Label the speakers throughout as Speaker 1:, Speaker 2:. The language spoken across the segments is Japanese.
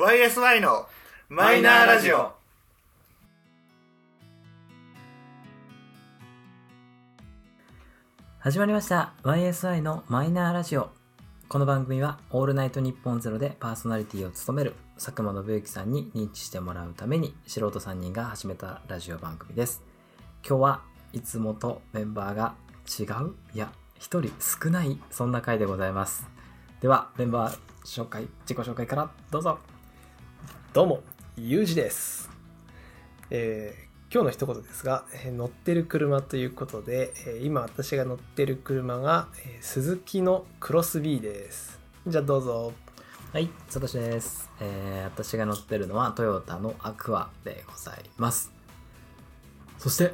Speaker 1: YSY のマイナーラジオ。
Speaker 2: 始まりました。YSI のマイナーラジオ。この番組は「オールナイトニッポンゼロでパーソナリティを務める佐久間信之さんに認知してもらうために素人3人が始めたラジオ番組です。今日はいつもとメンバーが違う？いや1人少ない？そんな回でございます。ではメンバー紹介自己紹介からどうぞ。
Speaker 3: どうも、ゆうじです。えー今日の一言ですが、えー乗ってる車ということで、えー今私が乗ってる車が、えー鈴木のクロス B です。じゃあどうぞ。
Speaker 2: はい、サトシです、えー私が乗ってるのはトヨタのアクアでございます。そして、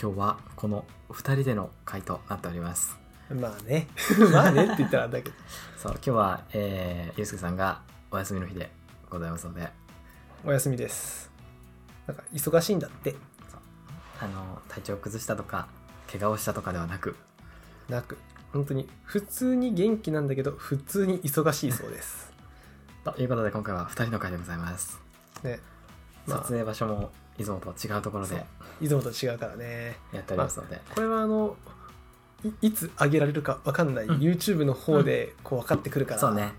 Speaker 2: 今日はこの2人での回となっております。
Speaker 3: まあね。まあねって言ったらだけど。
Speaker 2: そう、今日は、えー、ゆうすけさんがお休みの日でございますので、
Speaker 3: お休みです。なんか忙しいんだって。
Speaker 2: あの、体調崩したとか、怪我をしたとかではなく、
Speaker 3: なく、本当に普通に元気なんだけど、普通に忙しいそうです。
Speaker 2: ということで今回は2人の回でございます。
Speaker 3: ね。まあ
Speaker 2: 撮、影場所もいつもと違うところで
Speaker 3: いつもと違うからね。
Speaker 2: やっておりますので、
Speaker 3: これはあのいいつ上げられるか分かんない、
Speaker 2: うん
Speaker 3: YouTube の方でこう分かってくるから、
Speaker 2: そうね、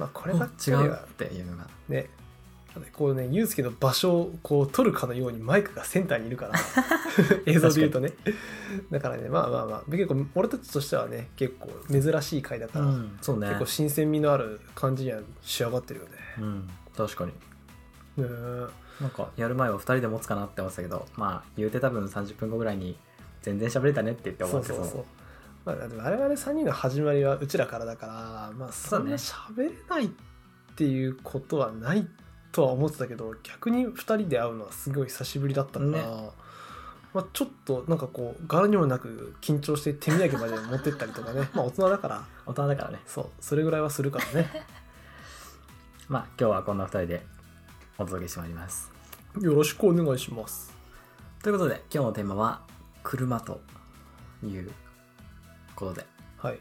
Speaker 3: まあ、こればっかり
Speaker 2: お違う
Speaker 3: は
Speaker 2: っていうのが、
Speaker 3: ね。こうねユうスケの場所をこう撮るかのようにマイクがセンターにいるから。映像で言うとね。だからねまあまあまあ。結構俺たちとしてはね結構珍しい回だから、
Speaker 2: うん、そうね。
Speaker 3: 結。構新鮮味のある感じには仕上がってるよね。
Speaker 2: うん、確かに。
Speaker 3: ね。え
Speaker 2: なんかやる前は2人で持つかなって思ってたけどまあ言うて多分30分後ぐらいに全然喋れたねって言って終わって
Speaker 3: そうそうそうまあ、でも我々3人の始まりはうちらからだからまあそんな喋れないっていうことはないとは思ってたけど逆に2人で会うのはすごい久しぶりだったから、
Speaker 2: ね。
Speaker 3: まあ、ちょっとなんかこう柄にもなく緊張して手土産まで持ってったりとかね。まあ大人だから。
Speaker 2: 大人だからね。
Speaker 3: そう。それぐらいはするからね。
Speaker 2: まあ今日はこんな2人でお届けしてまいります。
Speaker 3: よろしくお願いします。
Speaker 2: ということで今日のテーマは車ということで。
Speaker 3: はい。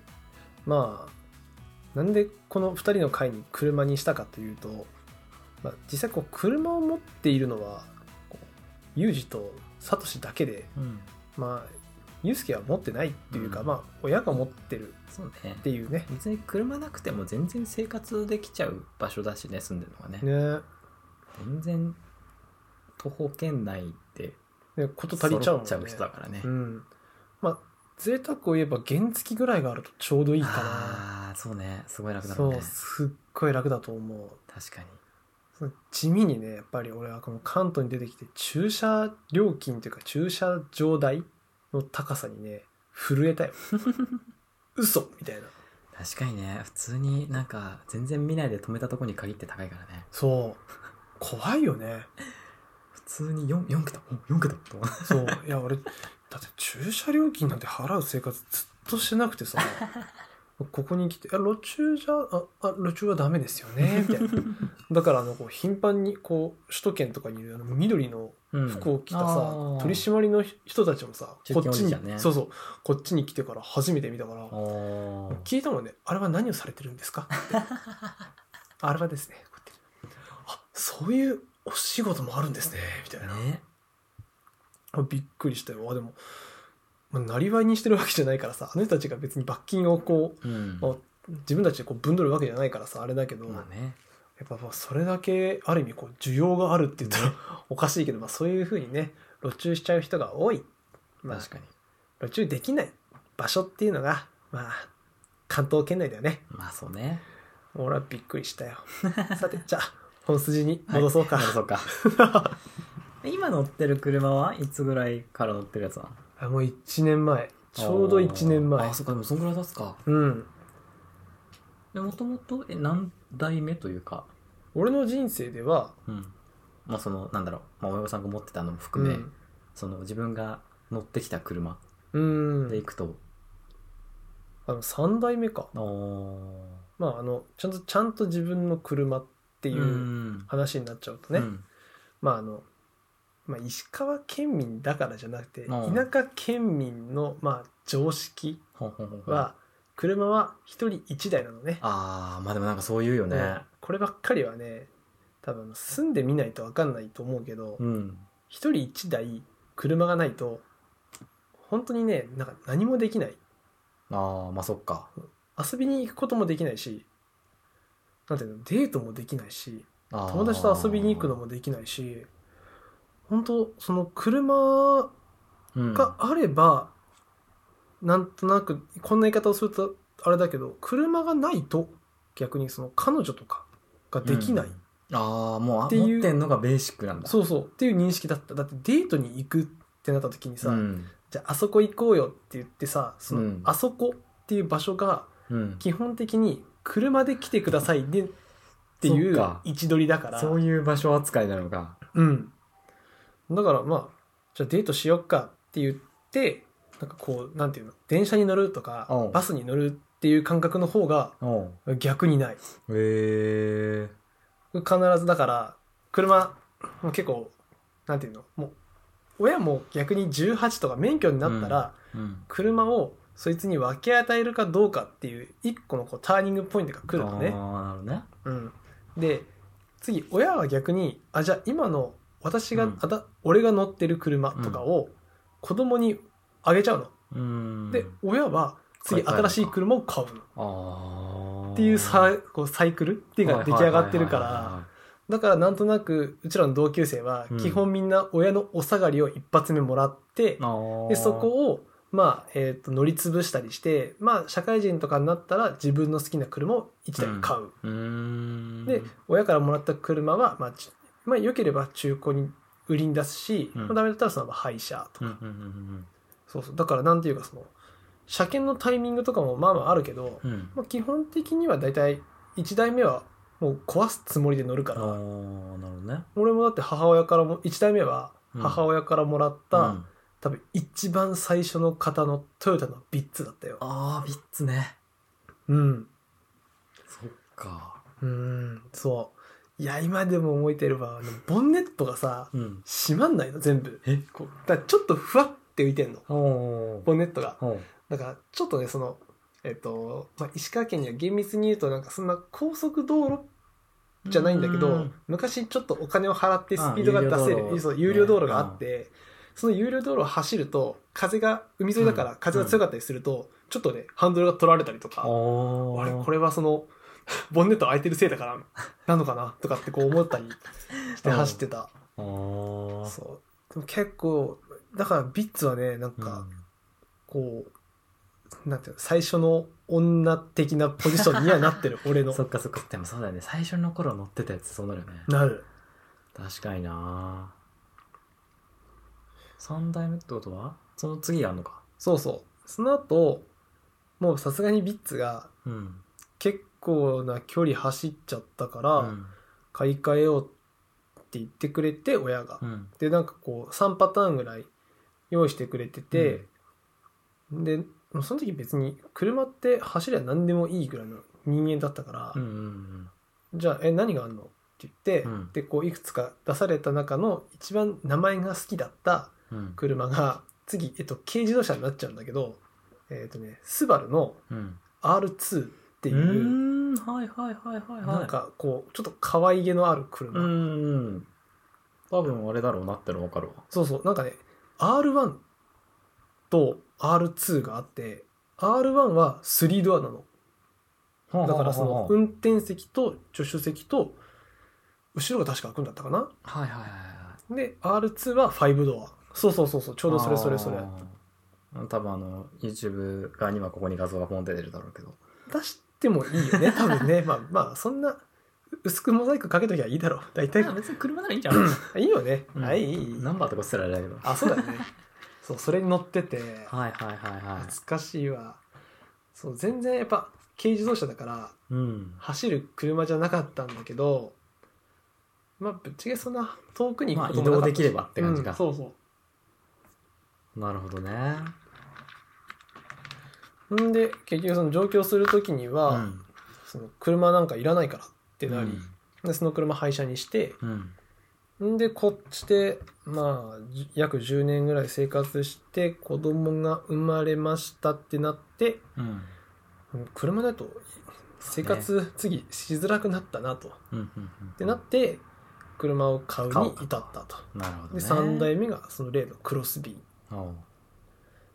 Speaker 3: まあなんでこの2人の会に車にしたかというと、まあ、実際こう車を持っているのはユージとサトシだけで
Speaker 2: うん。
Speaker 3: まあユースケは持ってないっていうか、
Speaker 2: うん。
Speaker 3: まあ親が持ってるっていうね。
Speaker 2: 別に車なくても全然生活できちゃう場所だしね住んでるのがね。
Speaker 3: ね。
Speaker 2: 全然徒歩圏内で
Speaker 3: ねこと足りちゃうもんね。
Speaker 2: ちゃう人だからね。
Speaker 3: うん。まあ贅沢を言えば原付ぐらいがあるとちょうどいいか
Speaker 2: ああそうね。すごい楽
Speaker 3: な
Speaker 2: だろうね。
Speaker 3: そうすっごい楽だと思う。
Speaker 2: 確かに。
Speaker 3: 地味にねやっぱり俺はこの関東に出てきて駐車料金というか駐車場代の高さにね震えたよ。嘘みたいな。
Speaker 2: 確かにね普通になんか全然見ないで止めたとこに限って高いからね。
Speaker 3: そう。怖いよね。
Speaker 2: 普通に 4, 4桁？お4桁？と
Speaker 3: そう。いや俺だって駐車料金なんて払う生活ずっとしてなくてさ。ここに来て「あ路駐じゃああ路駐はダメですよね」みたいな。だからあのこう頻繁にこう首都圏とかにいるあの緑の
Speaker 2: うん。
Speaker 3: 服を着たさ、
Speaker 2: あー。
Speaker 3: 取り締まりの人たちもさこっちに、
Speaker 2: ね。
Speaker 3: そうそうこっちに来てから初めて見たから聞いたもんね「あれは何をされてるんですか?」って。あれはですねこうやってあそういうお仕事もあるんですね」みたいな、
Speaker 2: ね。
Speaker 3: あびっくりしたよ。あでも、まあ、なりわいにしてるわけじゃないからさあの人たちが別に罰金をこう、
Speaker 2: うん。
Speaker 3: まあ自分たちでこう分取るわけじゃないからさあれだけど、
Speaker 2: まあね。
Speaker 3: やっぱまあそれだけある意味こう需要があるって言ったらおかしいけど、まあ、そういうふうにね路駐しちゃう人が多い、まあ、
Speaker 2: 確かに。
Speaker 3: 路駐できない場所っていうのがまあ関東圏内だよね。
Speaker 2: まあそうね。
Speaker 3: 俺はびっくりしたよ。さてじゃあ本筋に戻そうか、
Speaker 2: はい戻そうか 今乗ってる車はいつぐらいから乗ってるやつなの
Speaker 3: あもう1年前。ちょうど1年前。
Speaker 2: あそっかでもそんぐらい経つか。
Speaker 3: うん。
Speaker 2: でもともとえ何代目というか？
Speaker 3: 俺の人生では、
Speaker 2: うん。まあそのなんだろう、まあ、親御さんが持ってたのも含め、
Speaker 3: うん。
Speaker 2: その自分が乗ってきた車
Speaker 3: うん。
Speaker 2: で行くと、
Speaker 3: あの3代目か。
Speaker 2: お
Speaker 3: まああのちゃんとちゃんと自分の車って
Speaker 2: て
Speaker 3: いう話になっちゃうとね、
Speaker 2: うん。
Speaker 3: まああの、まあ、石川県民だからじゃなくて
Speaker 2: うん。
Speaker 3: 田舎県民のまあ常識
Speaker 2: ほんほんほんほん。
Speaker 3: は車は一人一台なのね。
Speaker 2: ああまあでもなんかそう言うよね、
Speaker 3: うん。こればっかりはね多分住んでみないと分かんないと思うけど、
Speaker 2: うん。
Speaker 3: 一人一台車がないと本当にねなんか何もできない。
Speaker 2: ああまあそっか。
Speaker 3: 遊びに行くこともできないしなんていうのデートもできないし
Speaker 2: 友
Speaker 3: 友達と遊びに行くのもできないし本当その車があれば、なんとなくこんな言い方をするとあれだけど車がないと逆にその彼女とかができない、
Speaker 2: ああもうあ
Speaker 3: っていう
Speaker 2: 持ってんのがベーシックなんだ。
Speaker 3: そうそうっていう認識だった。だってデートに行くってなった時にさ、
Speaker 2: うん。
Speaker 3: じゃああそこ行こうよって言ってさその、
Speaker 2: うん。
Speaker 3: あそこっていう場所が
Speaker 2: うん。
Speaker 3: 基本的に車で来てくださいでっていう位置取りだから。
Speaker 2: そういう場所扱いなのか。
Speaker 3: うん。だからまあ、じゃあデートしよっかって言って、なんかこう、なんていうの、電車に乗るとか
Speaker 2: う。ん、
Speaker 3: バスに乗るっていう感覚の方が
Speaker 2: おう。
Speaker 3: 逆にない。
Speaker 2: へえ
Speaker 3: 必ずだから、車、もう結構、なんていうの、もう、親も逆に18とか免許になったら、
Speaker 2: うん
Speaker 3: 車をそいつに分け与えるかどうかっていう一個のこうターニングポイントが来るのね。
Speaker 2: ああなるほどね。
Speaker 3: うん、で次親は逆にあじゃあ今の私が、
Speaker 2: うん。
Speaker 3: あた俺が乗ってる車とかを子供にあげちゃうの、
Speaker 2: うん。
Speaker 3: で親は次新しい車を買うの。っていうさこうサイクルっていうか出来上がってるから。だからなんとなくうちらの同級生は
Speaker 2: うん。
Speaker 3: 基本みんな親のお下がりを一発目もらって、でそこをまあ、えー、と乗り潰したりしてまあ社会人とかになったら自分の好きな車を1台買う、
Speaker 2: うーん。
Speaker 3: で親からもらった車は、まあ、ちまあ良ければ中古に売りに出すし、
Speaker 2: うん。
Speaker 3: まあ、ダメだったらそのまま廃車とか、
Speaker 2: うんうんうん
Speaker 3: そうそう。だからなんていうかその車検のタイミングとかもまあまああるけど、
Speaker 2: うん。うん
Speaker 3: まあ、基本的には大体1台目はもう壊すつもりで乗るから、
Speaker 2: ああなるほどね。
Speaker 3: 俺もだって母親からも1台目は母親からもらった、
Speaker 2: うん。
Speaker 3: 多分一番最初の型のトヨタのビッツだったよ。
Speaker 2: ああビッツね。
Speaker 3: うん。
Speaker 2: そっか。
Speaker 3: うんそういや今でも覚えてるわ。あのボンネットがさ
Speaker 2: うん。
Speaker 3: 閉まんないの全部。
Speaker 2: え？
Speaker 3: こうだからちょっとふわって浮いてんの。
Speaker 2: お
Speaker 3: ボンネットが。
Speaker 2: お
Speaker 3: だからちょっとねそのえっと、まあ、石川県には厳密に言うとなんかそんな高速道路じゃないんだけど昔ちょっとお金を払ってスピードが出せ
Speaker 2: あ有料道路
Speaker 3: るそう有料道路が。あって、その有料道路を走ると風が海沿いだから風が強かったりすると、ちょっとねハンドルが取られたりとか、
Speaker 2: お
Speaker 3: あれこれはその ボンネット開いてるせいだからなのかな？とかってこう思ったりして走ってた、
Speaker 2: お
Speaker 3: そう。でも結構だからビッツはねなんか、こうなんていうの最初の女的なポジションにはなってる 俺の。
Speaker 2: そっかそっか。でもそうだよね。最初の頃乗ってたやつそうなるよね。
Speaker 3: なる。
Speaker 2: 確かにな。3代目ってことは？その次あんのか。
Speaker 3: そうそう。その後もうさすがにビッツが
Speaker 2: うん。
Speaker 3: 結構な距離走っちゃったから、
Speaker 2: うん。
Speaker 3: 買い替えようって言ってくれて親が、
Speaker 2: うん。
Speaker 3: でなんかこう3パターンぐらい用意してくれてて、でその時別に車って走りゃ何でもいいぐらいの人間だったから、
Speaker 2: うんうん
Speaker 3: じゃあえ何があんのって言って、
Speaker 2: うん。
Speaker 3: でこういくつか出された中の一番名前が好きだった
Speaker 2: うん。
Speaker 3: 車が次、えっと、軽自動車になっちゃうんだけどえっ、とねスバルの
Speaker 2: うん。
Speaker 3: R2 って
Speaker 2: う
Speaker 3: いう、
Speaker 2: ーんはいはいはいはいはい。
Speaker 3: なんかこうちょっと可愛げのある車、
Speaker 2: うん多分あれだろうなっての分かるわ。
Speaker 3: そうそうなんかね R1 と R2 があって R1 は3ドアなの。だからその運転席と助手席と後ろが確か開くんだったかな。
Speaker 2: はいはいはいはい。
Speaker 3: で R2 は5ドア。そうそうそうそうちょうどそれそれそれ。
Speaker 2: 多分あの YouTube 側にはここに画像がポンって出るだろうけど。
Speaker 3: 出してもいいよね多分ね。まあまあそんな薄くモザイクかけときゃいいだろう。大体。
Speaker 2: 別に車ならいいんじゃん
Speaker 3: い？いよね、
Speaker 2: うん
Speaker 3: はい。いいいい
Speaker 2: ナンバーとかしたらあれだけど。
Speaker 3: あそうだよね。そうそれに乗ってて。
Speaker 2: はいはいはいはい。
Speaker 3: 懐かしいわ。そう全然やっぱ軽自動車だから
Speaker 2: うん。
Speaker 3: 走る車じゃなかったんだけどまあぶっちゃけそんな遠くに行くことも
Speaker 2: まあ
Speaker 3: なかったし
Speaker 2: 移動できればって感じか。
Speaker 3: うんそうそう。
Speaker 2: なるほどね
Speaker 3: んで結局その上京する時には、
Speaker 2: うん。
Speaker 3: その車なんかいらないからってなり、
Speaker 2: うん。
Speaker 3: でその車廃車にして
Speaker 2: うん。
Speaker 3: んでこっちでまあじ約10年ぐらい生活して子供が生まれましたってなって
Speaker 2: うん。
Speaker 3: うん車だと生活次しづらくなったなと。
Speaker 2: うん。うん。うん。
Speaker 3: ってなって車を買うに至ったと。で、
Speaker 2: なるほどね。
Speaker 3: 3代目がその例のクロス。
Speaker 2: おう。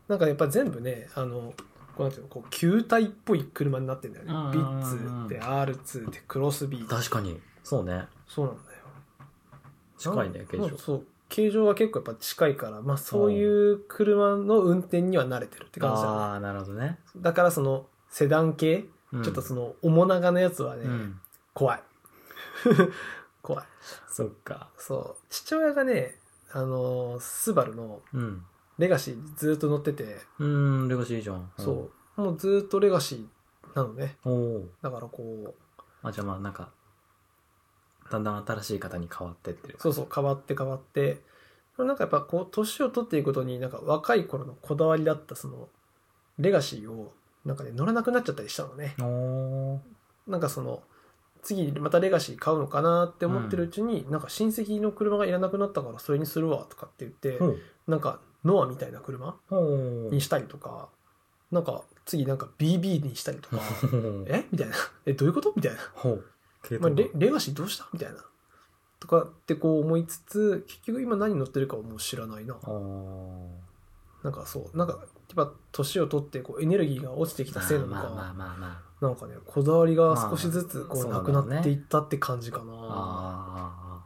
Speaker 3: なんかやっぱ全部ね、あの、こうなんていうの、こう、球体っぽい車になってんだよね
Speaker 2: うん。
Speaker 3: ビッツで R2 でクロス B。
Speaker 2: 確かにそうね
Speaker 3: そうなんだよ。
Speaker 2: 近いね形状
Speaker 3: うんそう。形状が結構やっぱ近いから、まあそういう車の運転には慣れてるって感じだよね。
Speaker 2: ああなるほどね、
Speaker 3: だからそのセダン系、
Speaker 2: うん
Speaker 3: ちょっとその面長のやつはね、
Speaker 2: うん
Speaker 3: 怖い。怖い。
Speaker 2: そっか
Speaker 3: そう。父親がね、あのースバルの
Speaker 2: うん
Speaker 3: レガシーずっと乗ってて、
Speaker 2: うんレガシーいいじゃん。
Speaker 3: そう。もうずっとレガシーなのね。
Speaker 2: おお
Speaker 3: だからこう、
Speaker 2: あじゃあまあなんかだんだん新しい方に変わってってる
Speaker 3: そうそう、変わって変わって、なんかやっぱこう、年を取っていくことに、なんか若い頃のこだわりだったその、レガシーを、なんかね、乗らなくなっちゃったりしたのね。
Speaker 2: おお
Speaker 3: なんかその、次またレガシー買うのかなって思ってるうちに、なんか親戚の車がいらなくなったからそれにするわとかって言って、
Speaker 2: ほう。
Speaker 3: なんかノアみたいな車にしたりとか、なんか次なんか BB にしたりとか、え？みたいな。え、どういうこと？みたいな。まあ、
Speaker 2: 統
Speaker 3: レレガシーどうした？みたいな。とかってこう思いつつ、結局今何乗ってるかはもう知らないな。なんかそう、なんか、やっぱ年を取ってこうエネルギーが落ちてきたせいなのか、なんかね、こだわりが少しずつこう
Speaker 2: まあ
Speaker 3: なくなっていったって感じかな。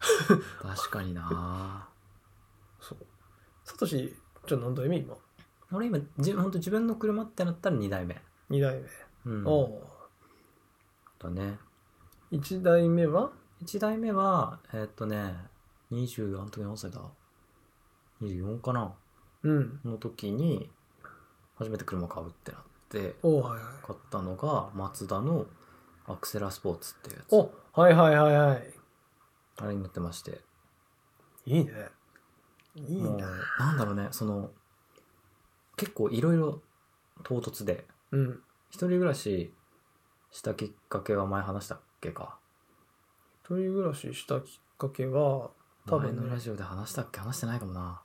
Speaker 2: 確かにな。
Speaker 3: そう。サトシ、じゃあ何代目今
Speaker 2: 俺今じ本当自分の車ってなったら2代目
Speaker 3: ?2 代目。
Speaker 2: うん
Speaker 3: おお
Speaker 2: だね
Speaker 3: う。1代目は
Speaker 2: ？1代目はえーっとね20あの時何歳だ？24かな？
Speaker 3: うん。
Speaker 2: の時に初めて車買うってなって
Speaker 3: おはいはい。
Speaker 2: 買ったのがマツダのアクセラスポーツっていうやつ
Speaker 3: おはいはいはいはい。
Speaker 2: あれに乗ってまして
Speaker 3: いいね。いいな。
Speaker 2: なんだろうねその結構いろいろ唐突で
Speaker 3: うん。
Speaker 2: 一人暮らししたきっかけは前話したっけか
Speaker 3: 一人暮らししたきっかけは、多
Speaker 2: 前
Speaker 3: 分ね
Speaker 2: のラジオで話したっけ話してないかもな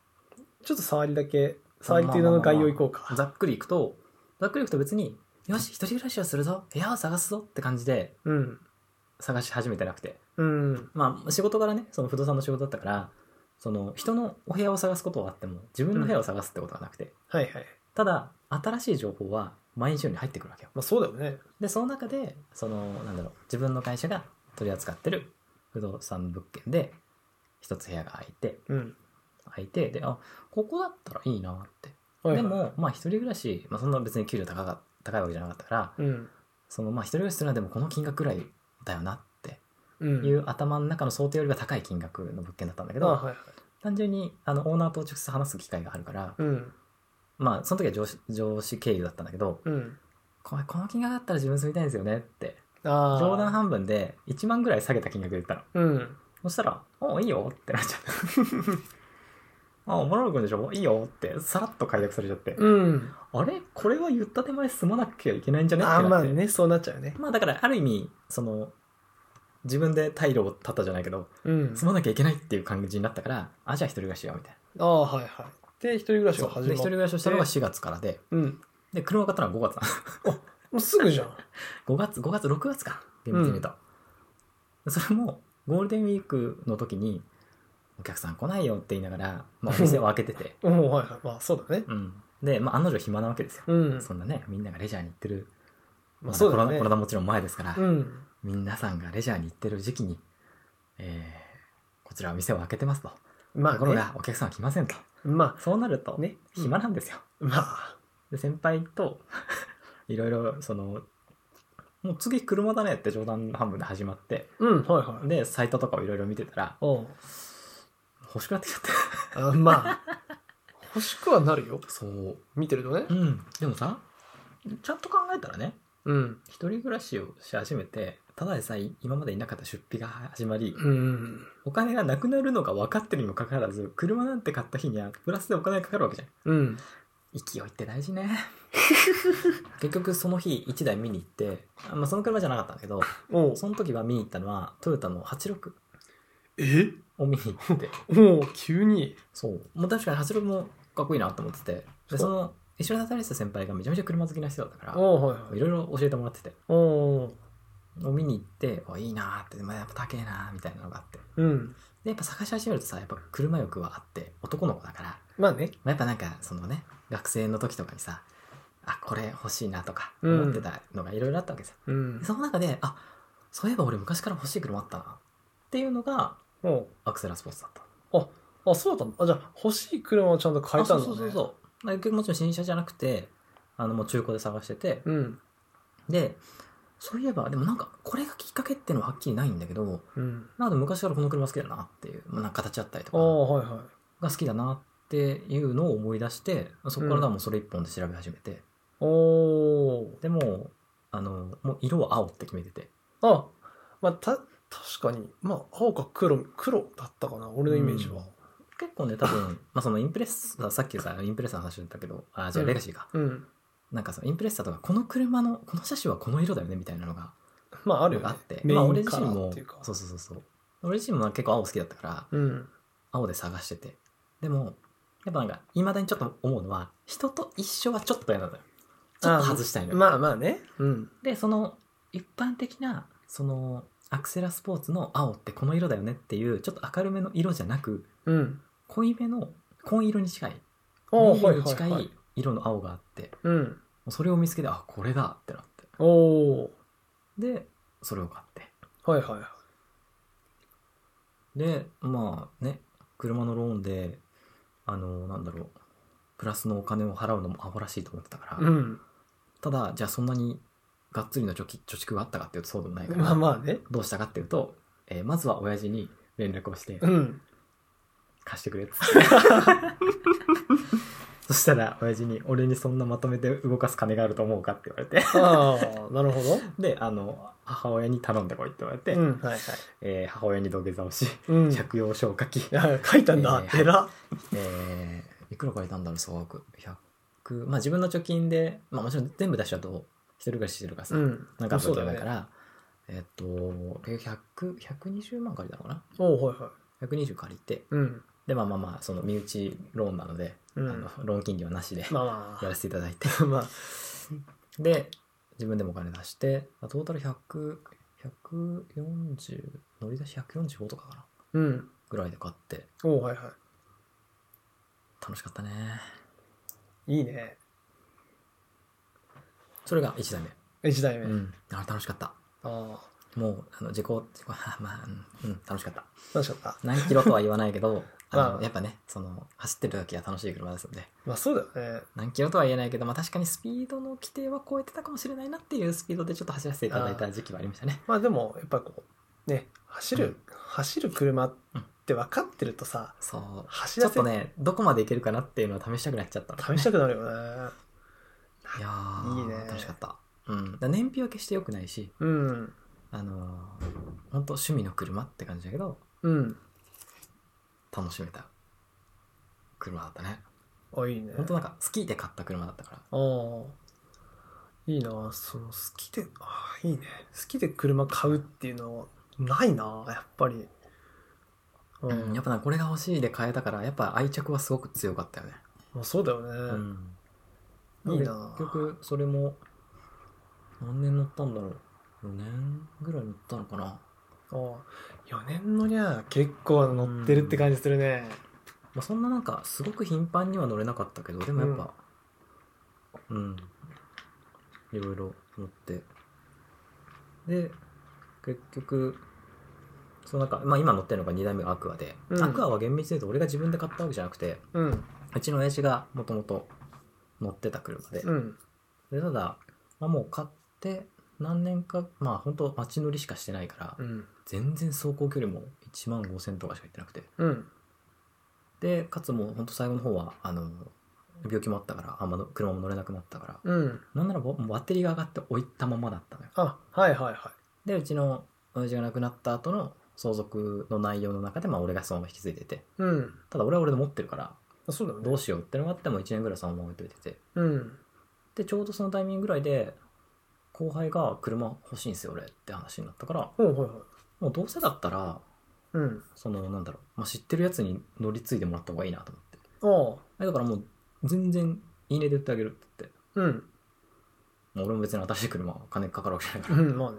Speaker 3: ちょっと触りだけ、触りという名の概要いこうか。
Speaker 2: ざっくりいくとざっくりいくと別によし一人暮らしをするぞ部屋を探すぞって感じで
Speaker 3: うん。
Speaker 2: 探し始めてなくて
Speaker 3: うん。
Speaker 2: まあ仕事からねその不動産の仕事だったからその人のお部屋を探すことはあっても自分の部屋を探すってことはなくて、
Speaker 3: はいはい。
Speaker 2: ただ新しい情報は毎日のように入ってくるわけよ
Speaker 3: まあそうだよね。
Speaker 2: でその中でそのなんだろう自分の会社が取り扱ってる不動産物件で一つ部屋が空いて
Speaker 3: うん。
Speaker 2: 空いてであここだったらいいなって
Speaker 3: はいはい
Speaker 2: で、もまあ一人暮らし、まあ、そんな別に給料高か高いわけじゃなかったから
Speaker 3: うん。
Speaker 2: そのまあ一人暮らしするのはでもこの金額くらいだよなって
Speaker 3: うん。
Speaker 2: いう頭の中の想定よりは高い金額の物件だったんだけど、
Speaker 3: あはいはい。
Speaker 2: 単純にあのオーナーと直接話す機会があるから、
Speaker 3: うん。
Speaker 2: まあその時は上司上司経由だったんだけど
Speaker 3: うん。
Speaker 2: これこの金額だったら自分住みたいんですよねって
Speaker 3: ああ。
Speaker 2: 冗談半分で1万ぐらい下げた金額で言ったの
Speaker 3: うん。
Speaker 2: そしたら「おいいよ」ってなっちゃった あおもろくんでしょ？いいよってさらっと解約されちゃって、
Speaker 3: うん。
Speaker 2: あれ？これは言った手前済まなきゃいけないんじゃね？って
Speaker 3: ああ、
Speaker 2: なって
Speaker 3: まあね、そうなっちゃうよね。
Speaker 2: まあだからある意味その自分で退路を断ったじゃないけど
Speaker 3: うん。
Speaker 2: 済まなきゃいけないっていう感じになったからあじゃあ一人暮らししようみたい
Speaker 3: ああ、はいはい。で、一人暮らし
Speaker 2: な
Speaker 3: が始まって。
Speaker 2: 一人暮らしをしたのが4月からで
Speaker 3: うん。
Speaker 2: で車を買ったのは5月なの
Speaker 3: もうすぐじゃん。
Speaker 2: 5月5月6月か厳密に言うと、それもゴールデンウィークの時にお客さん来ないよって言いながら、まあ、お店を開けてて、
Speaker 3: うん、はいはい。まあそうだね。
Speaker 2: うん、で、まあ、案の定暇なわけですよ、
Speaker 3: うん。
Speaker 2: そんなねみんながレジャーに行ってる、
Speaker 3: まあね
Speaker 2: コロナもちろん前ですから、
Speaker 3: うん。
Speaker 2: 皆さんがレジャーに行ってる時期に、えーこちらは店を開けてますと、
Speaker 3: まあ、
Speaker 2: ところ
Speaker 3: ね、
Speaker 2: がお客さんは来ませんと。
Speaker 3: ま
Speaker 2: そうなると、
Speaker 3: ね。
Speaker 2: 暇なんですよ、
Speaker 3: あ、まあ、
Speaker 2: で先輩と いろいろそのもう次車だねって冗談半分で始まって
Speaker 3: うん、はいはい。
Speaker 2: でサイトとかをいろいろ見てたら欲しくなってきちゃって。
Speaker 3: あまあ、欲しくはなるよ。
Speaker 2: そう。
Speaker 3: 見てるとね。
Speaker 2: う。ん。でもさちゃんと考えたらね
Speaker 3: うん。
Speaker 2: 一人暮らしをし始めてただでさえ今までいなかった出費が始まり
Speaker 3: うん。
Speaker 2: お金がなくなるのが分かってるにもかかわらず車なんて買った日にはプラスでお金がかかるわけじゃん。
Speaker 3: うん。
Speaker 2: 勢いって大事ね。結局その日1台見に行ってあ、まあ、その車じゃなかったんだけどその時は見に行ったのはトヨタの86
Speaker 3: え？
Speaker 2: を見に行って。
Speaker 3: おう急に。
Speaker 2: そう。もう確かに86もかっこいいなと思ってて。でその一緒に働いてた先輩がめちゃめちゃ車好きな人だったから
Speaker 3: はい
Speaker 2: ろいろ教えてもらっててを見に行って、あいいなーって、まあ、やっぱ高えなーみたいなのがあって。
Speaker 3: うん。
Speaker 2: で、やっぱ探し始めるとさ、やっぱ車欲はあって、男の子だから、
Speaker 3: まあね。
Speaker 2: まあ、やっぱなんか、そのね、学生の時とかにさ、あ、これ欲しいなとか、
Speaker 3: うん
Speaker 2: 思ってたのがいろいろあったわけですよ。
Speaker 3: うん
Speaker 2: で。その中で、あ、そういえば俺昔から欲しい車あったな。っていうのが、
Speaker 3: お
Speaker 2: アクセラスポーツだった。
Speaker 3: あ、そうだった。あ、じゃあ、欲しい車をちゃんと変えたんだね。
Speaker 2: あそうそうそうそう。結局もちろん新車じゃなくて、あの、もう中古で探してて、
Speaker 3: うん。
Speaker 2: で、そういえば、でもなんか、これがきっかけっていうのははっきりないんだけど、
Speaker 3: うん。
Speaker 2: なんか昔からこの車好きだなっていう、まあ、なんか形あったりと
Speaker 3: ああ、
Speaker 2: か、
Speaker 3: はいはい。
Speaker 2: が好きだなっていうのを思い出して、そこからだもうそれ一本で調べ始めて、
Speaker 3: おー。
Speaker 2: でも、あの、もう色は青って決めてて、
Speaker 3: あ、まあ、た、確かに、まあ、青か黒、黒だったかな、俺のイメージは。
Speaker 2: 結構ね、多分、まあそのインプレッサ、さっきさ、インプレッサの話だったけど、あ、じゃあ
Speaker 3: うん
Speaker 2: レガシーか。
Speaker 3: うん。
Speaker 2: なんかさ、インプレッサとか、この車の、この車種はこの色だよね、みたいなのが
Speaker 3: まあ、あるよね。
Speaker 2: あって、まあ俺自身もそうそうそうそう。俺自身も結構青好きだったから、
Speaker 3: うん。
Speaker 2: 青で探してて。でも、やっぱなんか、未だにちょっと思うのは、人と一緒はちょっと嫌なのよ。ちょっと外したいのよ。
Speaker 3: まあまあね。うん。
Speaker 2: で、その、一般的な、その、アクセラスポーツの青ってこの色だよねっていう、ちょっと明るめの色じゃなく、
Speaker 3: うん。
Speaker 2: 濃いめの、紺色に近い、
Speaker 3: おー、はい
Speaker 2: ネイビーに近
Speaker 3: い。
Speaker 2: 色の青があって、
Speaker 3: うん。
Speaker 2: それを見つけて、あ、これだってなって。
Speaker 3: おー。
Speaker 2: で、それを買って。
Speaker 3: はいはいはい。
Speaker 2: で、まあね、車のローンで、あの、なんだろう、プラスのお金を払うのもアホらしいと思ってたから、
Speaker 3: うん。
Speaker 2: ただ、じゃあそんなにがっつりの貯金貯蓄があったかっていうとそうでもないから、
Speaker 3: まあまあね。
Speaker 2: どうしたかっていうと、えーまずは親父に連絡をして、
Speaker 3: うん。
Speaker 2: 貸してくれっつって。そしたら、親父に、俺にそんなまとめて動かす金があると思うかって言われて、
Speaker 3: ああ、なるほど。
Speaker 2: で、あの、母親に頼んでこいって言われて、
Speaker 3: うん、はいはい。
Speaker 2: えー母親に土下座をし、
Speaker 3: うん。い
Speaker 2: 借用書を書き、
Speaker 3: や、書いたんだ。
Speaker 2: えー
Speaker 3: えら。
Speaker 2: えーいくら借りたんだろう、総額？100、まあ自分の貯金で、まあもちろん全部出しちゃうと、一人暮らししてるからさ、
Speaker 3: うん。
Speaker 2: なんかあるわけ
Speaker 3: そうだよね。
Speaker 2: ないから、えっと、100、120万借りたのかな？
Speaker 3: おうはいはい。
Speaker 2: 120借りて、
Speaker 3: うん。
Speaker 2: で、まあまあまあ、その身内ローンなので、
Speaker 3: うん
Speaker 2: あのローン金利はなしで
Speaker 3: まあま
Speaker 2: やらせていただいて、
Speaker 3: あ。まあ。
Speaker 2: で、自分でもお金出して、トータル100、140、乗り出し145とかかな
Speaker 3: うん。
Speaker 2: ぐらいで買って、
Speaker 3: おうはいは
Speaker 2: 楽しかったね。
Speaker 3: い。いいね。
Speaker 2: それが1台目。
Speaker 3: 一代目。あ
Speaker 2: うん。あれ楽しかった。
Speaker 3: あ。
Speaker 2: もう、あの、事故、事故、まあ、うん、うん、楽しかった。
Speaker 3: 楽しかった。
Speaker 2: 何キロとは言わないけど、
Speaker 3: まあ
Speaker 2: やっぱね、その、走ってる時は楽しい車ですので、
Speaker 3: まあそうだよね。
Speaker 2: 何キロとは言えないけど、まあ確かにスピードの規定は超えてたかもしれないなっていうスピードでちょっと走らせていただいた時期はありましたね。
Speaker 3: まあでも、やっぱこう、ね、走る、
Speaker 2: うん
Speaker 3: 走る車って分かってるとさ、
Speaker 2: そう。
Speaker 3: 走らせ
Speaker 2: ちょっとね、どこまでいけるかなっていうのを試したくなっちゃったね
Speaker 3: 試したくなるよね。
Speaker 2: いやー
Speaker 3: いいね
Speaker 2: 楽しかった。うん。燃費は決して良くないし、
Speaker 3: うん。
Speaker 2: あのー、本当趣味の車って感じだけど、
Speaker 3: うん。
Speaker 2: 楽しめた車だったね。
Speaker 3: あ、いいね。
Speaker 2: 本当なんか好きで買った車だったから。
Speaker 3: ああ。いいなその好きで、ああ、いいね。好きで車買うっていうのはないなやっぱり。う
Speaker 2: うん、やっぱなこれが欲しいで買えたから、やっぱ愛着はすごく強かったよね。
Speaker 3: まあそうだよね。
Speaker 2: うん。
Speaker 3: いいな
Speaker 2: 結局、それも、何年乗ったんだろう。4年ぐらい乗ったのかな。
Speaker 3: ああ4年のにゃ結構乗ってるって感じするね。
Speaker 2: まあ、そんななんか、すごく頻繁には乗れなかったけど、でもやっぱ、うん、いろいろ乗って。で、結局、そうなんか、まあ今乗ってるのが2代目がアクアで、
Speaker 3: うん
Speaker 2: アクアは厳密に言うと俺が自分で買ったわけじゃなくて、
Speaker 3: うん。
Speaker 2: うちの親父がもともと乗ってた車で、
Speaker 3: うん。
Speaker 2: でただ、まあ、もう買って何年か、まあ本当街乗りしかしてないから、
Speaker 3: うん。
Speaker 2: 全然走行距離も1万5000とかしか行ってなくて、
Speaker 3: うん。
Speaker 2: でかつもう本当最後の方はあの病気もあったからあんまの車も乗れなくなったから
Speaker 3: うん。
Speaker 2: なんならバッテリーが上がって置いたままだったのよ
Speaker 3: あ、はいはいは
Speaker 2: でうちの親父が亡くなった後の相続の内容の中でまあ俺がそのまま引き継いでて
Speaker 3: い。うん。
Speaker 2: ただ俺は俺で持ってるから
Speaker 3: あそうだよね。
Speaker 2: どうしようってのがあっても1年ぐらいそのまま置いといてて
Speaker 3: うん。
Speaker 2: でちょうどそのタイミングぐらいで後輩が車欲しいんですよ俺って話になったから
Speaker 3: ほうほいほい。
Speaker 2: もうどうせだったら
Speaker 3: うん。
Speaker 2: そのなんだろう、まあ、知ってるやつに乗り継いでもらった方がいいなと思って
Speaker 3: ああ。
Speaker 2: えだからもう全然いいねで売ってあげるって言って
Speaker 3: うん。
Speaker 2: もう俺も別に新しい車は金かかるわけじゃないか
Speaker 3: う
Speaker 2: ら
Speaker 3: ん、まあ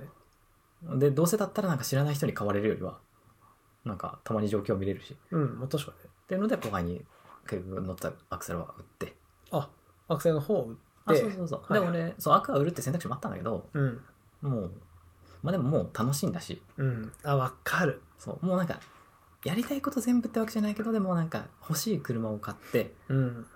Speaker 3: ね。
Speaker 2: で、どうせだったらなんか知らない人に買われるよりは、なんかたまに状況を見れるし。
Speaker 3: うん、まあ確かにね。
Speaker 2: っていうので、後輩に結局乗ったアクセルは売って。
Speaker 3: あ、アクセルの方を打
Speaker 2: あ、
Speaker 3: って。
Speaker 2: そうそうそう。
Speaker 3: はい
Speaker 2: で、俺、そう、アクア売るって選択肢もあったんだけど、
Speaker 3: うん。
Speaker 2: もう、まあでももう楽しいんだし、
Speaker 3: うん。あ、わかる。
Speaker 2: そう、もうなんか、やりたいこと全部ってわけじゃないけど、でもなんか欲しい車を買って、
Speaker 3: うん。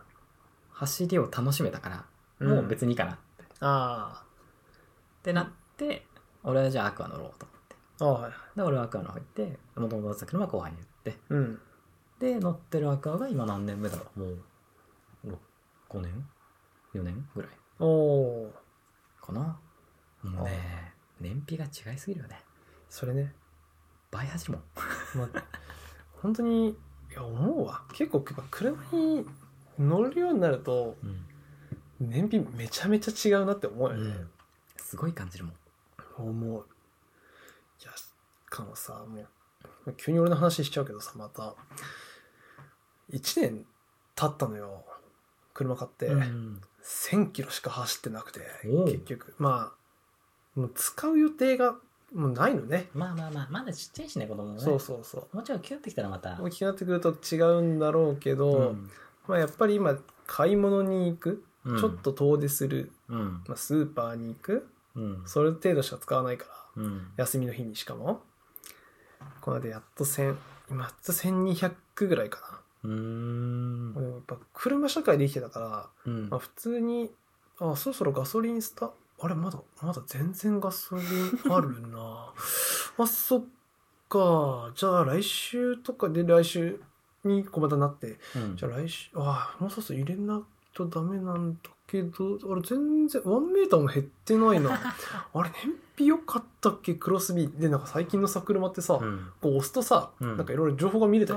Speaker 2: 走りを楽しめたから、もう別にいいかなって。
Speaker 3: あ
Speaker 2: ってなって、俺はじゃあアクア乗ろうと思って。
Speaker 3: あ。あはい。
Speaker 2: で、俺はアクアの方行って、もともと乗ってた車は後輩に言って、
Speaker 3: うん。
Speaker 2: で、乗ってるアクアが今何年目だろうもう、ろ5年 ?4 年ぐらい
Speaker 3: おおー。
Speaker 2: かなもうね、燃費が違いすぎるよね。
Speaker 3: それね。
Speaker 2: 倍走るもん。
Speaker 3: まあ、本当に、いや、思うわ。結構、車に乗るようになると、
Speaker 2: うん。
Speaker 3: 燃費めちゃめちゃ違うなって思うよね。
Speaker 2: すごい感じるもん。
Speaker 3: 思う。いや、しかもさ、もう、急に俺の話しちゃうけどさ、また、1年経ったのよ。車買って、
Speaker 2: うん。
Speaker 3: 1000キロしか走ってなくて、結局。まあ、もう使う予定がもうないのね。
Speaker 2: まあまあまあ、まだちっちゃいしね、子供もね。
Speaker 3: そうそうそう。
Speaker 2: もうちょい大きくなってきたらまた。
Speaker 3: 大きくなってくると違うんだろうけど、
Speaker 2: うん
Speaker 3: まあやっぱり今、買い物に行く、
Speaker 2: うん
Speaker 3: ちょっと遠出する、
Speaker 2: うん。
Speaker 3: まあ、スーパーに行く、
Speaker 2: うん。
Speaker 3: それ程度しか使わないから、
Speaker 2: うん。
Speaker 3: 休みの日にしかも。この間やっと1000、今やっと1200ぐらいか
Speaker 2: うーん
Speaker 3: な。。でもやっぱ車社会で生きてたから、
Speaker 2: うん
Speaker 3: まあ、普通に、あ、そろそろガソリンスタ、あれまだ、まだ全然ガソリンあるな。あ、そっか。じゃあ来週とかで来週にこうまたなって、
Speaker 2: うん
Speaker 3: じゃあ来週、あもうそろそろ入れないとダメなんだけど、あれ全然、ワンメーターも減ってないな。あれ燃費良かったっけ？クロスビー。で、なんか最近のさ、車ってさ、
Speaker 2: うん。
Speaker 3: こう押すとさ、
Speaker 2: うん
Speaker 3: なんかいろいろ情報が見れた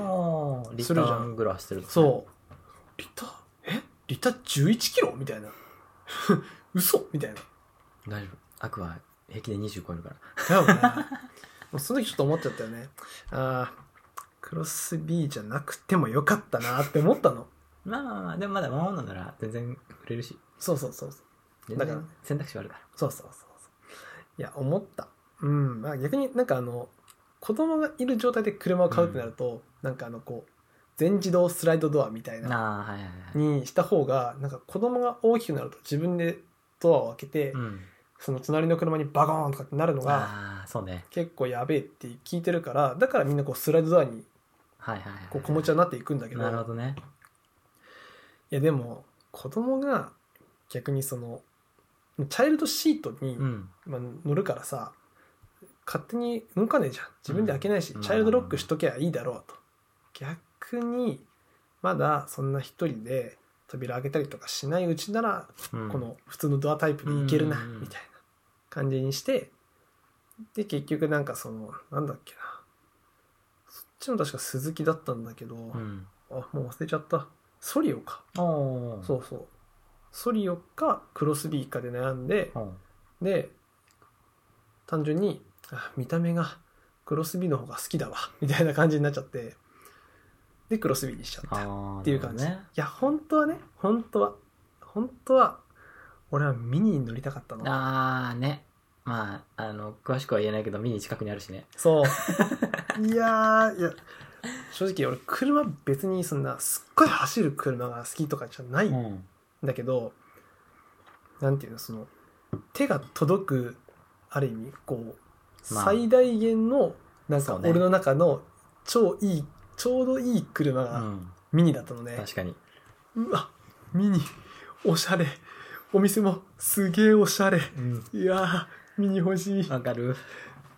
Speaker 3: り。するじゃん
Speaker 2: ぐらいしてる。
Speaker 3: そう。リタ、え？リタ11キロ？みたいな。嘘？みたいな。
Speaker 2: 大丈夫。アクア平気で20超えるから。
Speaker 3: だよね。もうその時ちょっと思っちゃったよね。ああ、クロス B じゃなくてもよかったなって思ったの。
Speaker 2: まあまあまあ、でもまだワンオンなんなら全然売れるし。
Speaker 3: そうそうそうそう。
Speaker 2: 全
Speaker 3: だから
Speaker 2: 然選択肢はあるから。
Speaker 3: そうそうそうそう。いや、思った。うん。まあ逆になんかあの、子供がいる状態で車を買うってなると、なんかあのこう、全自動スライドドアみたいな。にした方が、なんか子供が大きくなると自分でドアを開けて、
Speaker 2: うん。
Speaker 3: その隣の車にバゴーンとかってなるのが。結構やべえって聞いてるから、だからみんなこうスライドドアに子持ちはなっていくんだけど、
Speaker 2: なるほどね。
Speaker 3: いやでも子供が逆にそのチャイルドシートに、
Speaker 2: うん。
Speaker 3: まあ、乗るからさ勝手に動かねえじゃん。自分で開けないし、
Speaker 2: うん。
Speaker 3: チャイルドロックしときゃいいだろうと。逆にまだそんな一人で扉開けたりとかしないうちなら、
Speaker 2: うん。
Speaker 3: この普通のドアタイプでいけるな、
Speaker 2: うん。
Speaker 3: みたいな感じにしてで結局なんかそのなんだっけなそっちも確か鈴木だったんだけど、
Speaker 2: うん。
Speaker 3: あもう忘れちゃったソリオか。そうそうソリオかクロスビーかで悩んで
Speaker 2: うん。
Speaker 3: で単純にあ見た目がクロスビーの方が好きだわみたいな感じになっちゃってでクロスビーにしちゃった。っていう感じ、
Speaker 2: なるほ
Speaker 3: いや本当はね本当は本当は俺はミニに乗りたかったの。
Speaker 2: ああ、ね。まあ、あの、詳しくは言えないけど、ミニ近くにあるしね。
Speaker 3: そう いやーいや正直俺車別にそんなすっごい走る車が好きとかじゃないん
Speaker 2: ん。
Speaker 3: だけど、なんていうのその手が届くある意味こう、
Speaker 2: まあ
Speaker 3: 最大限のなんか俺の中の超いいちょうどいい車
Speaker 2: う
Speaker 3: が
Speaker 2: ん。
Speaker 3: ミニだったのね、
Speaker 2: 確かに。
Speaker 3: うわミニおしゃれお店もすげえおしゃれ。
Speaker 2: うん。
Speaker 3: いやーミニ欲しい。っ
Speaker 2: わかる。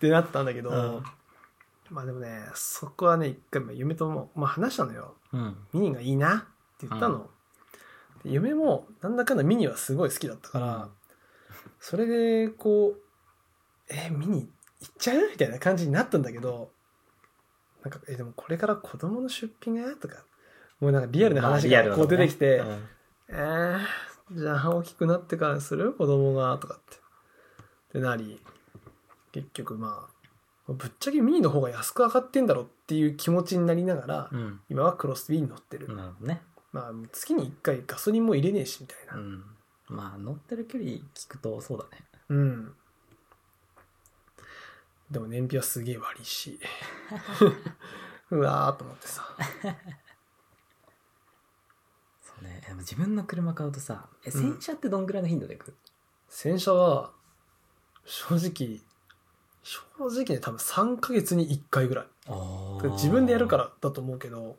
Speaker 3: てなったんだけど、
Speaker 2: うん。
Speaker 3: まあでもねそこはね一回まあ夢とも、まあ、話したのよ。
Speaker 2: うん。
Speaker 3: ミニがいいなって言ったの、で夢もなんだかんだミニはすごい好きだったから、
Speaker 2: うん。
Speaker 3: それでこうえミニ行っちゃう？みたいな感じになったんだけどなんかえでもこれから子供の出費が？とかもうなんかリアルな話がこう出てきて、
Speaker 2: うん。
Speaker 3: えー、じゃあ大きくなってからにする？子供がとかってってなり結局まあぶっちゃけミニの方が安く上がってんだろっていう気持ちになりながら、
Speaker 2: うん。
Speaker 3: 今はクロスビーに乗ってる、
Speaker 2: ね。
Speaker 3: まあ月に1回ガソリンも入れねえしみたいな
Speaker 2: うん。まあ、乗ってる距離聞くとそうだね。
Speaker 3: うん、でも燃費はすげえ悪いし うわーと思ってさ
Speaker 2: ねでも自分の車買うとさえ洗車ってどんぐらいの頻度で行く、
Speaker 3: 洗車は正直正直ね多分3ヶ月に1回ぐらい。
Speaker 2: あ
Speaker 3: 自分でやるからだと思うけど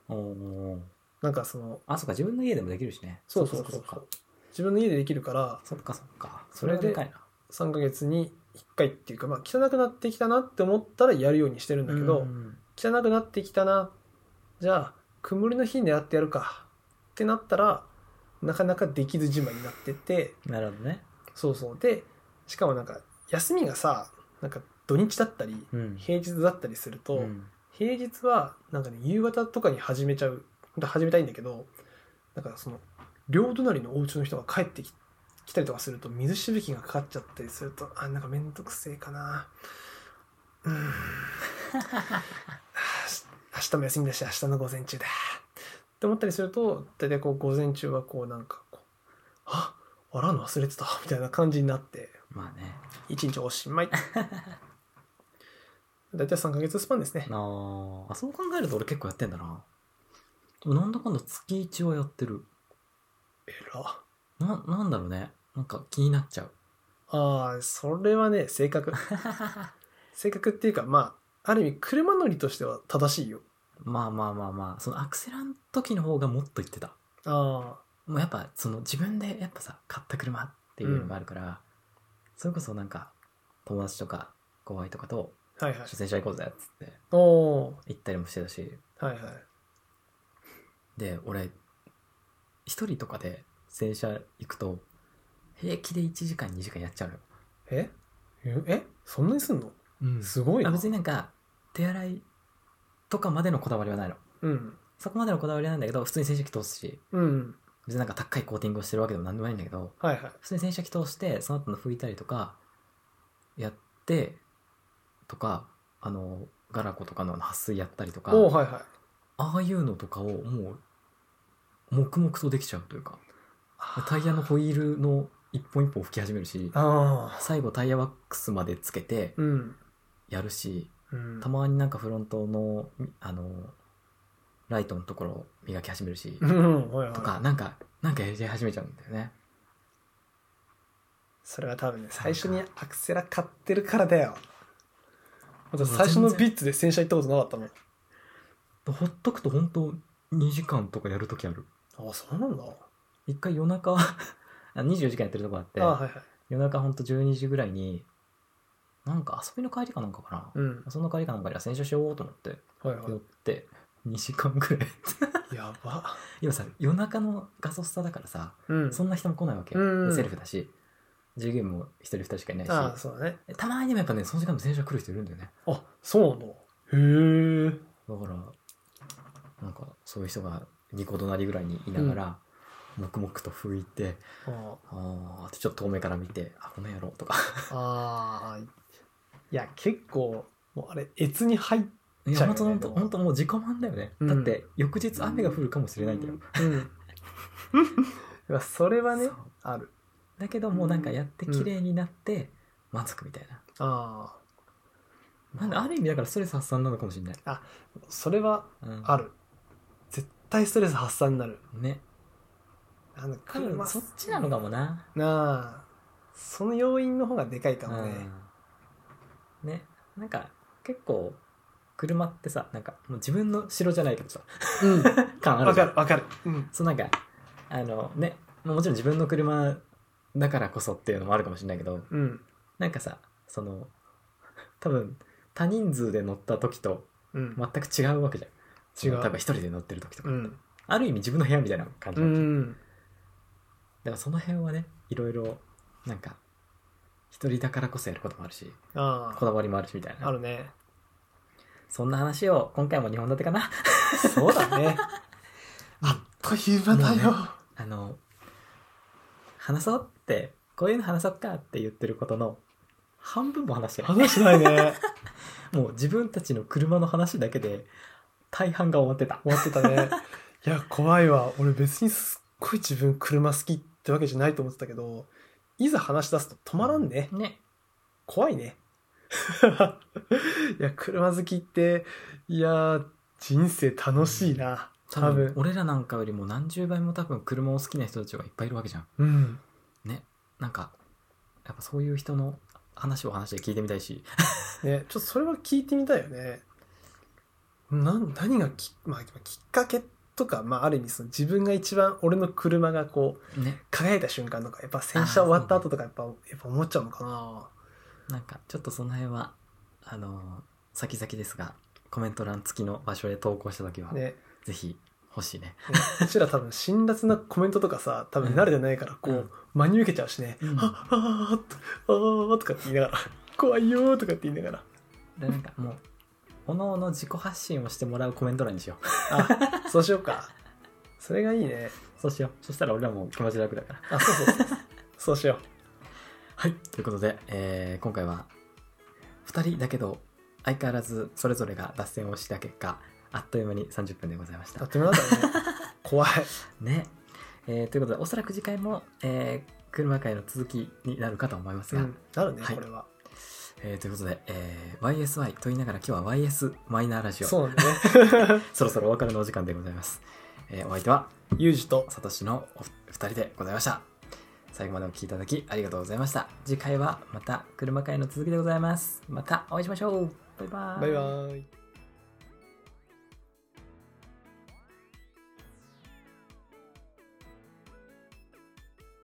Speaker 3: なんかその
Speaker 2: あそっか自分の家でもできるしね。
Speaker 3: そうそうそう。
Speaker 2: そ
Speaker 3: う自分の家でできるから
Speaker 2: そっかそっか。そ
Speaker 3: それで
Speaker 2: れでかいな。
Speaker 3: 3ヶ月に1回っていうか、まあ、汚くなってきたなって思ったらやるようにしてるんだけど、
Speaker 2: うん
Speaker 3: 汚くなってきたな。じゃあ曇りの日にやってやるかってなったらなかなかできずじまいになってて
Speaker 2: なるほどね。
Speaker 3: そうそう。でしかもなんか休みがさなんか土日だったり
Speaker 2: うん。
Speaker 3: 平日だったりすると、
Speaker 2: うん。
Speaker 3: 平日はなんかね夕方とかに始めちゃう始めたいんだけどだからその両隣のお家の人が帰ってき来たりとかすると水しぶきがかかっちゃったりするとあなんかめんどくせえかな。うーん。明日も休みだし明日の午前中だって思ったりすると大体こう午前中はこうなんかこうあ洗うの忘れてた？みたいな感じになって
Speaker 2: まあね。
Speaker 3: 一日おしまい。大体3ヶ月スパンですね。
Speaker 2: あー。あそう考えると俺結構やってんだな。でもなんだかんだ月1はやってる。
Speaker 3: えら。
Speaker 2: ななんだろうね。なんか気になっちゃう。
Speaker 3: ああ、それはね、性格。性格っていうか、まあ、ある意味、車乗りとしては正しいよ。
Speaker 2: まあまあまあまあそのアクセラの時の方がもっと言ってた。
Speaker 3: あ
Speaker 2: もうやっぱその自分でやっぱさ買った車っていうのがあるから、それこそなんか友達とか後輩とかと
Speaker 3: あ、はいはい。
Speaker 2: 初戦車行こうぜっつって
Speaker 3: おお
Speaker 2: 行ったりもしてたし。
Speaker 3: はいはい。
Speaker 2: で俺一人とかで洗車行くと平気で1時間2時間やっちゃうのよ、
Speaker 3: え？え？え？そんなにすんの？
Speaker 2: うん。
Speaker 3: すごいな。
Speaker 2: あ別になんか手洗いとかまでのこだわりはないの
Speaker 3: うん。
Speaker 2: そこまでのこだわりはないんだけど普通に洗車機通すし
Speaker 3: うん。
Speaker 2: 別になんか高いコーティングをしてるわけでもなんでもないんだけど
Speaker 3: はいはい。
Speaker 2: 普通に洗車機通してその後の拭いたりとかやってとかあのガラコとかの撥水やったりとか
Speaker 3: おおはいはい。
Speaker 2: ああいうのとかをもう黙々とできちゃうというかタイヤのホイールの一本一本拭き始めるし
Speaker 3: ああ。
Speaker 2: 最後タイヤワックスまでつけて
Speaker 3: うん。
Speaker 2: やるし
Speaker 3: うん。
Speaker 2: たまになんかフロントのあのライトのところ磨き始めるし
Speaker 3: うん、はいはい。
Speaker 2: とかなんかなんかやり始めちゃうんだよね
Speaker 3: それは多分ね、最初にアクセラ買ってるからだよ。最初のビッツで洗車行ったことなかったもん。
Speaker 2: ほっとくと本当2時間とかやるときある
Speaker 3: ああ、そうなんだ。
Speaker 2: 一回夜中 あ24時間やってるとこあって
Speaker 3: はいはい。
Speaker 2: 夜中ほんと12時ぐらいになんか遊びの帰りかなんかかな、
Speaker 3: うん。
Speaker 2: その帰りかなんかに洗車しようと思って
Speaker 3: はいは
Speaker 2: 寄って2時間ぐらい
Speaker 3: い。やば。
Speaker 2: 今さ夜中のガソスタだからさ
Speaker 3: うん。
Speaker 2: そんな人も来ないわけよ、
Speaker 3: うん
Speaker 2: セルフだし従業員も1人2人しかいないし
Speaker 3: ああ、そうだね。
Speaker 2: たまにでもやっぱねその時間も洗車来る人いるんだよね
Speaker 3: あ、そうなんだ。へえ。
Speaker 2: だからなんかそういう人が2個隣ぐらいにいながら、黙々と拭いて
Speaker 3: あ
Speaker 2: ああってちょっと遠目から見てあこの野郎とか
Speaker 3: あー。いや、結構、もうあれ、越に入っちゃうよね
Speaker 2: いや本当本当本当もう自己満だよね、
Speaker 3: うん
Speaker 2: だって翌日雨が降るかもしれないんだよ、
Speaker 3: うん。いやそれはね
Speaker 2: そう、
Speaker 3: ある。
Speaker 2: だけどもうなんかやって綺麗になって満足みたいな、
Speaker 3: あ
Speaker 2: なんである意味だからストレス発散なのかもしれない、
Speaker 3: あ。それは
Speaker 2: うん、
Speaker 3: ある。絶対ストレス発散になる。
Speaker 2: ね
Speaker 3: あの、
Speaker 2: 多分そっちなのかもな
Speaker 3: なあ。その要因の方がでかいかもね。
Speaker 2: うん、ねなんか結構車ってさなんかもう自分の城じゃないけどさ
Speaker 3: うん。
Speaker 2: 感あるじゃん
Speaker 3: わかる、わかる。うん。
Speaker 2: そうなんかあのねまあもちろん自分の車だからこそっていうのもあるかもしれないけど
Speaker 3: うん。
Speaker 2: なんかさその多分多人数で乗った時と
Speaker 3: うん。
Speaker 2: 全く違うわけじゃん
Speaker 3: 違う
Speaker 2: その多分一人で乗ってる時とか、
Speaker 3: うん。
Speaker 2: ある意味自分の部屋みたいな感じ
Speaker 3: う
Speaker 2: なわけ
Speaker 3: ん。
Speaker 2: だからその辺はねいろいろなんか一人だからこそやることもあるし
Speaker 3: あ
Speaker 2: こだわりもあるしみたい
Speaker 3: あ。あ
Speaker 2: な
Speaker 3: るね。
Speaker 2: そんな話を今回も2本立てかな
Speaker 3: そうだね。あっという間だよ。
Speaker 2: あの話そうってこういうの話そうかって言ってることの半分も話してない
Speaker 3: 話しないね。
Speaker 2: もう自分たちの車の話だけで大半が終わってた
Speaker 3: 終わってたね。いや、怖いわ。俺別にすっごい自分車好きってわけじゃないと思ってたけど、いざ話し出すと止まらんね。
Speaker 2: ね
Speaker 3: 怖いね。いや、車好きって、いやー、人生楽しいな。多分。
Speaker 2: 俺らなんかよりも何十倍も多分車を好きな人たちがいっぱいいるわけじゃん
Speaker 3: うん。
Speaker 2: ねなんかやっぱそういう人の話を話で聞いてみたいし
Speaker 3: ね、ちょっとそれは聞いてみたいよね。なん、何がき、まあ、きっかけとか、まあ、ある意味その自分が一番俺の車がこう、
Speaker 2: ね
Speaker 3: 輝いた瞬間とか、やっぱ洗車終わった後とか、やっぱ、やっぱ思っちゃうのかな。
Speaker 2: なんかちょっとその辺はあのー先々ですがコメント欄付きの場所へ投稿した時は、
Speaker 3: ね。
Speaker 2: ぜひ欲しいね
Speaker 3: ねうちら多分辛辣なコメントとかさ、多分慣れてないから、こう、
Speaker 2: うん
Speaker 3: 真に受けちゃうしね。
Speaker 2: うん
Speaker 3: はっはーっと、あーとかって言いながら、怖いよーとかって言いながら。
Speaker 2: でなんかもうおのおの自己発信をしてもらうコメント欄にしよう
Speaker 3: あ、そうしようか。それがいいね。
Speaker 2: そうしようそしたら俺らも気持ち楽だから
Speaker 3: あ、そうそうそう。そうしよ
Speaker 2: はいということで、えー今回は2人だけど相変わらずそれぞれが脱線をした結果あっという間に30分でございまし
Speaker 3: う。あ
Speaker 2: た
Speaker 3: っという間だったね。怖い。
Speaker 2: ね、えーということでおそらく次回も、えー車会の続きになるかと思いますが、
Speaker 3: うん。なるね、
Speaker 2: はい
Speaker 3: これは。
Speaker 2: えーということで、えー YSY と言いながら今日は YS マイナーラジオ。
Speaker 3: そうなんだね。
Speaker 2: そろそろお別れのお時間でございます、えーお相手は
Speaker 3: ユージと、
Speaker 2: サトシのお二人でございました。最後までお聞きいただきありがとうございました。次回はまた車会の続きでございます。またお会いしましょう。バイバー
Speaker 3: バイバーイ。